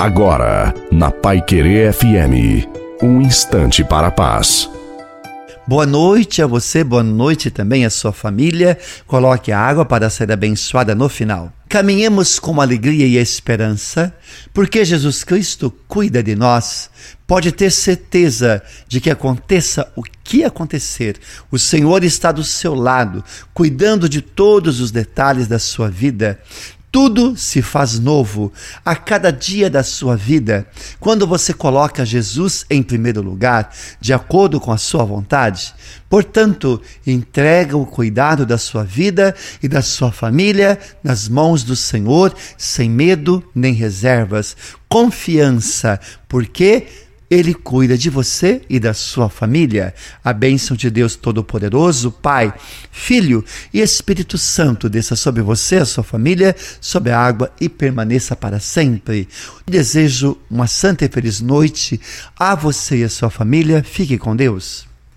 Agora, na Pai Querer FM, um instante para a paz. Boa noite a você, boa noite também à sua família. Coloque a água para ser abençoada no final. Caminhemos com alegria e esperança, porque Jesus Cristo cuida de nós. Pode ter certeza de que aconteça o que acontecer, o Senhor está do seu lado, cuidando de todos os detalhes da sua vida. Tudo se faz novo a cada dia da sua vida quando você coloca Jesus em primeiro lugar, de acordo com a sua vontade. Portanto, entrega o cuidado da sua vida e da sua família nas mãos do Senhor, sem medo nem reservas. Confiança, porque ele cuida de você e da sua família. A bênção de Deus Todo-Poderoso, Pai, Filho e Espírito Santo desça sobre você, a sua família, sobre a água e permaneça para sempre. Desejo uma santa e feliz noite a você e a sua família. Fique com Deus.